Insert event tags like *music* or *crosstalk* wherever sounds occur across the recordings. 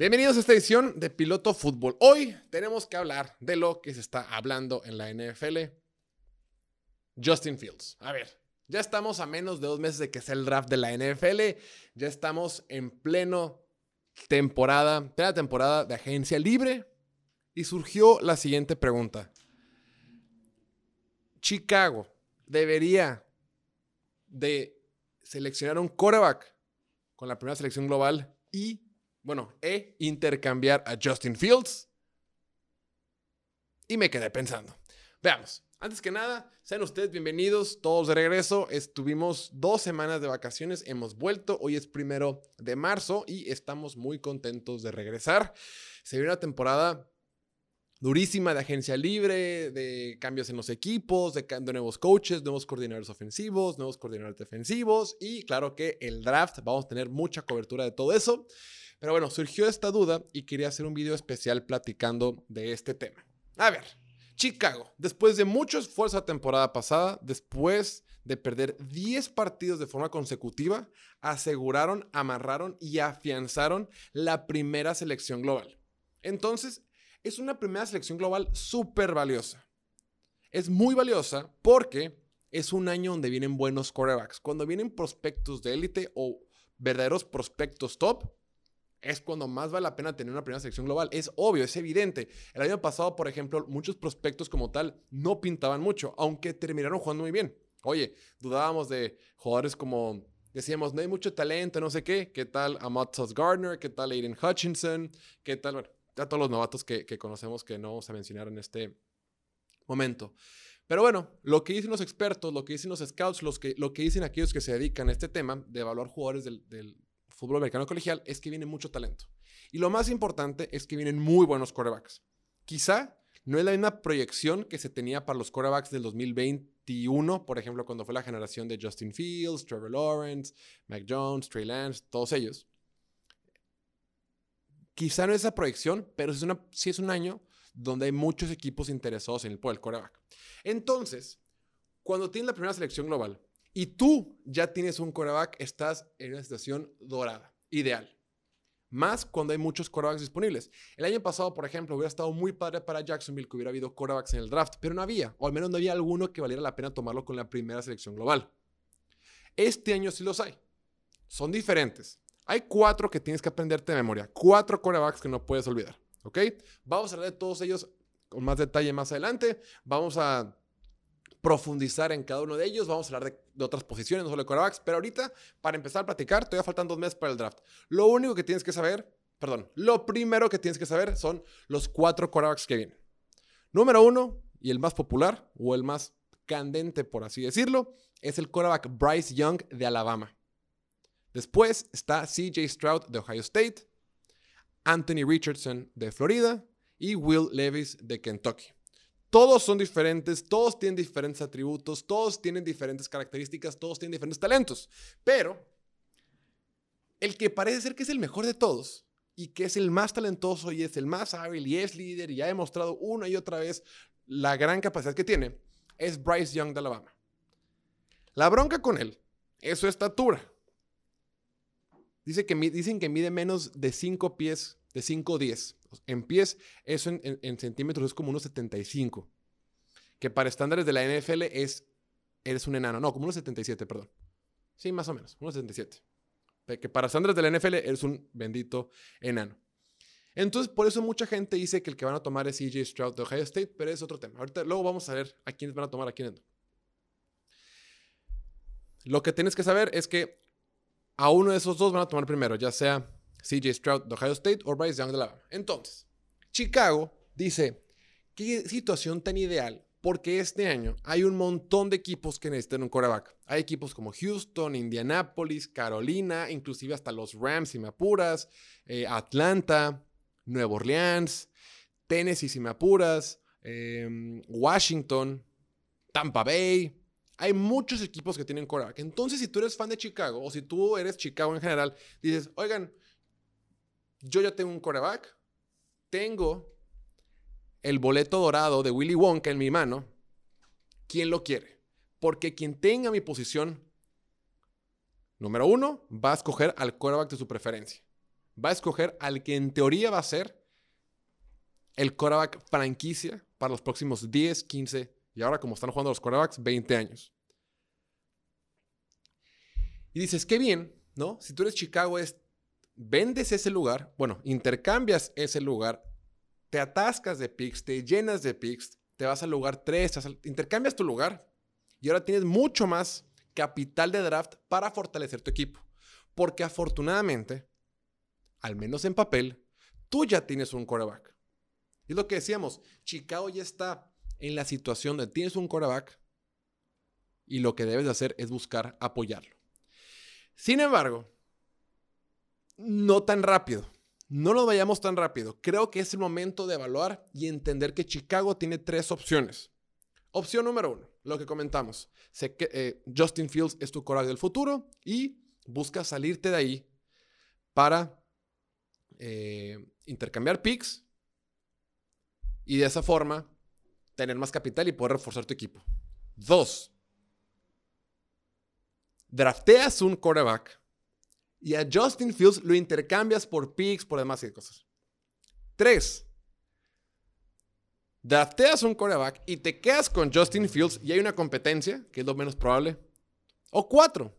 Bienvenidos a esta edición de Piloto Fútbol. Hoy tenemos que hablar de lo que se está hablando en la NFL. Justin Fields. A ver, ya estamos a menos de dos meses de que sea el draft de la NFL. Ya estamos en pleno temporada, plena temporada de agencia libre. Y surgió la siguiente pregunta. Chicago debería de seleccionar un quarterback con la primera selección global y bueno, e intercambiar a Justin Fields. Y me quedé pensando. Veamos. Antes que nada, sean ustedes bienvenidos, todos de regreso. Estuvimos dos semanas de vacaciones, hemos vuelto. Hoy es primero de marzo y estamos muy contentos de regresar. Se viene una temporada durísima de agencia libre, de cambios en los equipos, de, de, nuevos coaches, nuevos coordinadores ofensivos, nuevos coordinadores defensivos y claro que el draft, vamos a tener mucha cobertura de todo eso. Pero bueno, surgió esta duda y quería hacer un video especial platicando de este tema. A ver, Chicago, después de mucho esfuerzo la temporada pasada, después de perder 10 partidos de forma consecutiva, aseguraron, amarraron y afianzaron la primera selección global. Entonces, es una primera selección global súper valiosa. Es muy valiosa porque es un año donde vienen buenos quarterbacks. Cuando vienen prospectos de élite o verdaderos prospectos top, es cuando más vale la pena tener una primera selección global. Es obvio, es evidente. El año pasado, por ejemplo, muchos prospectos como tal no pintaban mucho, aunque terminaron jugando muy bien. Oye, dudábamos de jugadores como, decíamos, no hay mucho talento, no sé qué. ¿Qué tal Amatos Gardner? ¿Qué tal Aiden Hutchinson? ¿Qué tal, bueno, ya todos los novatos que, conocemos que no vamos a mencionar en este momento? Pero bueno, lo que dicen los expertos, lo que dicen los scouts, los que, lo que dicen aquellos que se dedican a este tema de evaluar jugadores del fútbol americano colegial es que viene mucho talento. Y lo más importante es que vienen muy buenos quarterbacks. Quizá no es la misma proyección que se tenía para los quarterbacks del 2021, por ejemplo, cuando fue la generación de Justin Fields, Trevor Lawrence, Mac Jones, Trey Lance, todos ellos. Quizá no es esa proyección, pero sí es, un año donde hay muchos equipos interesados en el, el quarterback. Entonces, cuando tienes la primera selección global, y tú ya tienes un coreback, estás en una situación dorada, ideal. Más cuando hay muchos corebacks disponibles. El año pasado, por ejemplo, hubiera estado muy padre para Jacksonville que hubiera habido corebacks en el draft, pero no había, o al menos no había alguno que valiera la pena tomarlo con la primera selección global. Este año sí los hay. Son diferentes. Hay cuatro que tienes que aprenderte de memoria. Cuatro corebacks que no puedes olvidar. ¿Ok? Vamos a hablar de todos ellos con más detalle más adelante. Vamos a profundizar en cada uno de ellos. Vamos a hablar de, otras posiciones, no solo de quarterbacks. Pero ahorita, para empezar a platicar, todavía faltan dos meses para el draft. Lo único que tienes que saber, perdón, lo primero que tienes que saber son los cuatro quarterbacks que vienen. Número uno, y el más popular, o el más candente, por así decirlo, es el quarterback Bryce Young de Alabama. Después está CJ Stroud de Ohio State, Anthony Richardson de Florida y Will Levis de Kentucky. Todos son diferentes, todos tienen diferentes atributos, todos tienen diferentes características, todos tienen diferentes talentos. Pero el que parece ser que es el mejor de todos y que es el más talentoso y es el más hábil y es líder y ha demostrado una y otra vez la gran capacidad que tiene, es Bryce Young de Alabama. La bronca con él es su estatura. Dicen que mide menos de 5 pies, de 5 o 10. En pies, eso en, centímetros es como unos 75. Que para estándares de la NFL es, eres un enano. No, como unos 77, perdón. Sí, más o menos, unos 77. Que para estándares de la NFL eres un bendito enano. Entonces, por eso mucha gente dice que el que van a tomar es CJ Stroud de Ohio State, pero es otro tema. Ahorita, luego vamos a ver a quiénes van a tomar a quiénes Lo que tienes que saber es que a uno de esos dos van a tomar primero, ya sea CJ Stroud de Ohio State o Bryce Young de Alabama. Entonces, Chicago dice, qué situación tan ideal, porque este año hay un montón de equipos que necesitan un quarterback. Hay equipos como Houston, Indianapolis, Carolina, inclusive hasta los Rams, si me apuras, eh, Atlanta, Nueva Orleans, Tennessee, si me apuras, em, Washington, Tampa Bay. Hay muchos equipos que tienen quarterback. Entonces, si tú eres fan de Chicago o si tú eres Chicago en general, dices, oigan, yo ya tengo un coreback, tengo el boleto dorado de Willy Wonka en mi mano, ¿quién lo quiere? Porque quien tenga mi posición, número uno, va a escoger al coreback de su preferencia. va a escoger al que en teoría va a ser el quarterback franquicia para los próximos 10, 15 y ahora como están jugando los quarterbacks, 20 años. Y dices, qué bien, ¿no? Si tú eres Chicago, es, vendes ese lugar, bueno, intercambias ese lugar, te atascas de picks, te llenas de picks, te vas al lugar 3, intercambias tu lugar y ahora tienes mucho más capital de draft para fortalecer tu equipo. Porque afortunadamente, al menos en papel, tú ya tienes un quarterback. Y es lo que decíamos, Chicago ya está en la situación de tienes un quarterback y lo que debes de hacer es buscar apoyarlo. Sin embargo, no tan rápido. No lo vayamos tan rápido. Creo que es el momento de evaluar y entender que Chicago tiene tres opciones. Opción número uno, lo que comentamos. Sé que eh, Justin Fields es tu coraje del futuro y busca salirte de ahí para eh, intercambiar picks y de esa forma tener más capital y poder reforzar tu equipo. Dos, drafteas un quarterback y a Justin Fields lo intercambias por picks, por demás y cosas. Tres, drafteas un quarterback y te quedas con Justin Fields y hay una competencia, que es lo menos probable. O cuatro,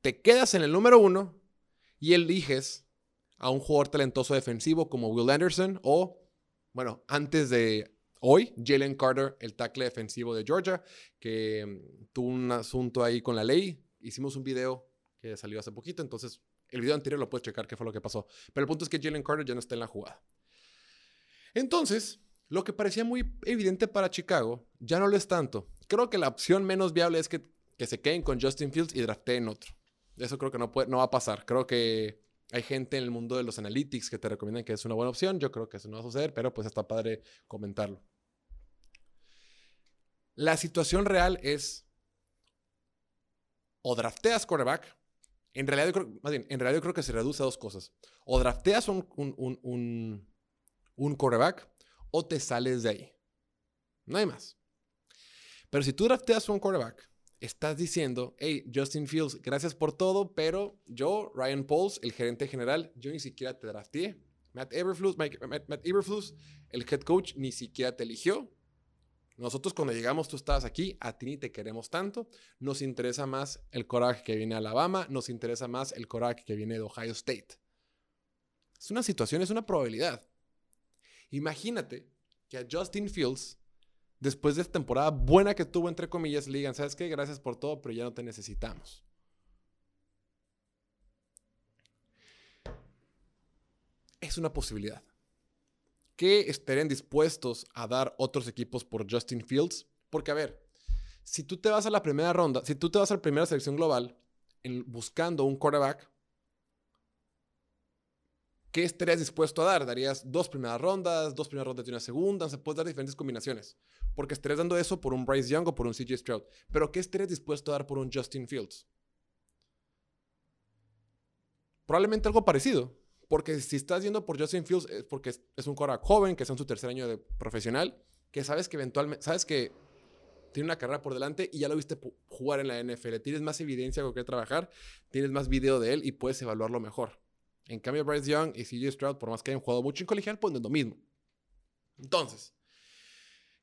te quedas en el número uno y eliges a un jugador talentoso defensivo como Will Anderson o, bueno, antes de hoy, Jalen Carter, el tackle defensivo de Georgia, que mm, tuvo un asunto ahí con la ley. Hicimos un video que salió hace poquito, entonces el video anterior lo puedes checar qué fue lo que pasó. Pero el punto es que Jalen Carter ya no está en la jugada. Entonces, lo que parecía muy evidente para Chicago, ya no lo es tanto. Creo que la opción menos viable es que, se queden con Justin Fields y drafteen otro. Eso creo que no, no va a pasar. Creo que hay gente en el mundo de los analytics que te recomiendan que es una buena opción. Yo creo que eso no va a suceder, pero pues está padre comentarlo. La situación real es o drafteas quarterback. En realidad, creo, más bien, en realidad creo que se reduce a dos cosas. O drafteas un, un, un, un quarterback o te sales de ahí. No hay más. Pero si tú drafteas un quarterback, estás diciendo, hey, Justin Fields, gracias por todo, pero yo, Ryan Pauls, el gerente general, yo ni siquiera te drafteé. Matt Eberflus, Matt, Eberflus, el head coach, ni siquiera te eligió. Nosotros cuando llegamos, tú estabas aquí, a ti ni te queremos tanto. Nos interesa más el coraje que viene de Alabama, nos interesa más el coraje que viene de Ohio State. Es una situación, es una probabilidad. Imagínate que a Justin Fields, después de esta temporada buena que tuvo, entre comillas, le digan, ¿sabes qué? Gracias por todo, pero ya no te necesitamos. Es una posibilidad. ¿Qué estarían dispuestos a dar otros equipos por Justin Fields? Porque, a ver, si tú te vas a la primera ronda, si tú te vas a la primera selección global buscando un quarterback, ¿qué estarías dispuesto a dar? ¿Darías dos primeras rondas, dos primeras rondas y una segunda? Se puede dar diferentes combinaciones. Porque estarías dando eso por un Bryce Young o por un CJ Stroud. Pero ¿qué estarías dispuesto a dar por un Justin Fields? Probablemente algo parecido. Porque si estás yendo por Justin Fields es porque es un quarterback joven, que está en su tercer año de profesional, que sabes que eventualmente, sabes que tiene una carrera por delante y ya lo viste jugar en la NFL. Tienes más evidencia con qué trabajar, tienes más video de él y puedes evaluarlo mejor. En cambio, Bryce Young y CJ Stroud, por más que hayan jugado mucho en colegial, pues es lo mismo. Entonces,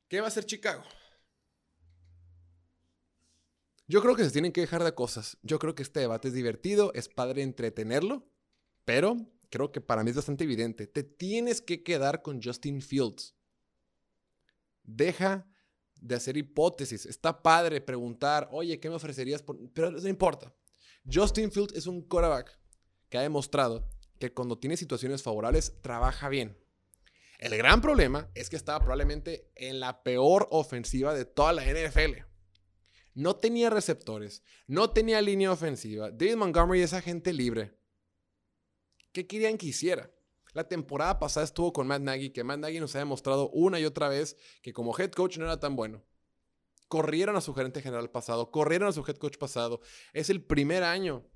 ¿qué va a hacer Chicago? Yo creo que se tienen que dejar de cosas. Yo creo que este debate es divertido, es padre entretenerlo, pero creo que para mí es bastante evidente. Te tienes que quedar con Justin Fields. Deja de hacer hipótesis. Está padre preguntar, oye, ¿qué me ofrecerías? Pero no importa. Justin Fields es un quarterback que ha demostrado que cuando tiene situaciones favorables trabaja bien. El gran problema es que estaba probablemente en la peor ofensiva de toda la NFL. No tenía receptores, no tenía línea ofensiva. David Montgomery es agente libre. ¿Qué querían que hiciera? La temporada pasada estuvo con Matt Nagy, que Matt Nagy nos ha demostrado una y otra vez que como head coach no era tan bueno. Corrieron a su gerente general pasado, corrieron a su head coach pasado. Es el primer año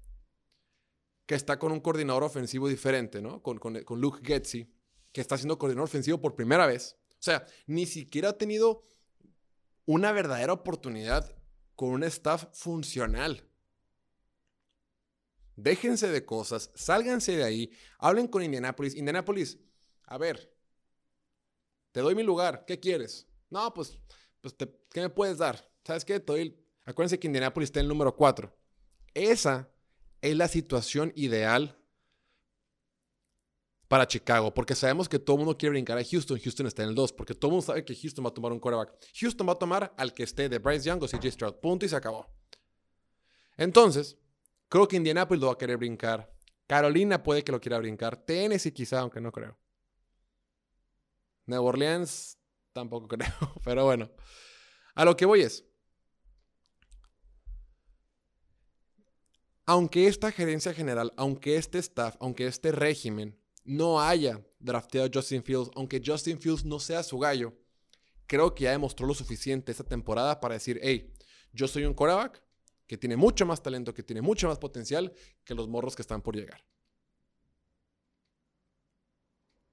que está con un coordinador ofensivo diferente, ¿no? Con, con, con Luke Getzi, que está siendo coordinador ofensivo por primera vez. O sea, ni siquiera ha tenido una verdadera oportunidad con un staff funcional. Déjense de cosas, sálganse de ahí, hablen con Indianapolis. Indianapolis, a ver, te doy mi lugar, ¿qué quieres? No, pues, pues ¿qué me puedes dar? ¿Sabes qué? Te Acuérdense que Indianapolis está en el número 4. Esa es la situación ideal para Chicago, porque sabemos que todo el mundo quiere brincar a Houston. Houston está en el 2, porque todo el mundo sabe que Houston va a tomar un quarterback. Houston va a tomar al que esté de Bryce Young o CJ Stroud. Punto y se acabó. Entonces, creo que Indianapolis lo va a querer brincar. Carolina puede que lo quiera brincar. Tennessee quizá, aunque no creo. Nueva Orleans tampoco *laughs* creo. Pero bueno, a lo que voy es, aunque esta gerencia general, aunque este staff, aunque este régimen no haya drafteado a Justin Fields, aunque Justin Fields no sea su gallo, creo que ya demostró lo suficiente esta temporada para decir, hey, yo soy un quarterback que tiene mucho más talento, que tiene mucho más potencial que los morros que están por llegar.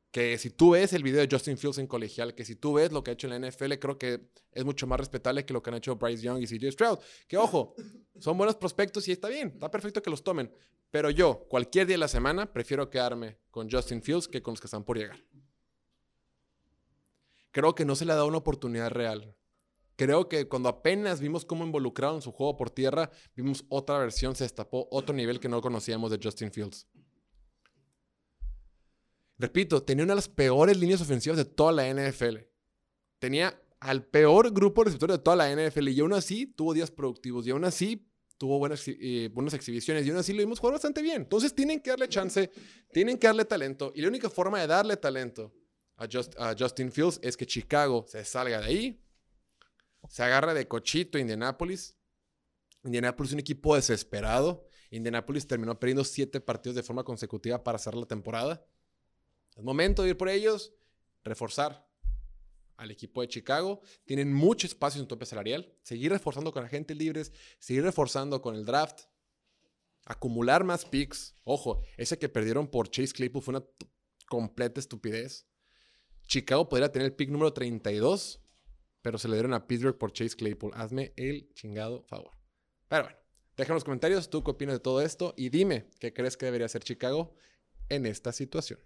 Que si tú ves el video de Justin Fields en colegial, que si tú ves lo que ha hecho en la NFL, creo que es mucho más respetable que lo que han hecho Bryce Young y CJ Stroud. Que ojo, son buenos prospectos y está bien, está perfecto que los tomen. Pero yo, cualquier día de la semana, prefiero quedarme con Justin Fields que con los que están por llegar. Creo que no se le ha dado una oportunidad real. Creo que cuando apenas vimos cómo involucraron su juego por tierra, vimos otra versión, se destapó otro nivel que no conocíamos de Justin Fields. Repito, tenía una de las peores líneas ofensivas de toda la NFL. Tenía al peor grupo receptor de toda la NFL y aún así tuvo días productivos y aún así tuvo buenas, eh, buenas exhibiciones y aún así lo vimos jugar bastante bien. Entonces tienen que darle chance, tienen que darle talento y la única forma de darle talento a, a Justin Fields es que Chicago se salga de ahí, se agarra de cochito Indianapolis. Indianapolis es un equipo desesperado. Indianapolis terminó perdiendo siete partidos de forma consecutiva para cerrar la temporada. Es momento de ir por ellos, reforzar, al equipo de Chicago. Tienen mucho espacio en tope salarial. Seguir reforzando con agentes libres, seguir reforzando con el draft, acumular más picks. Ojo, ese que perdieron por Chase Claypool fue una completa estupidez. Chicago podría tener el pick número 32, pero se le dieron a Pittsburgh por Chase Claypool. Hazme el chingado favor. Pero bueno, déjame en los comentarios tú qué opinas de todo esto y dime qué crees que debería hacer Chicago en esta situación.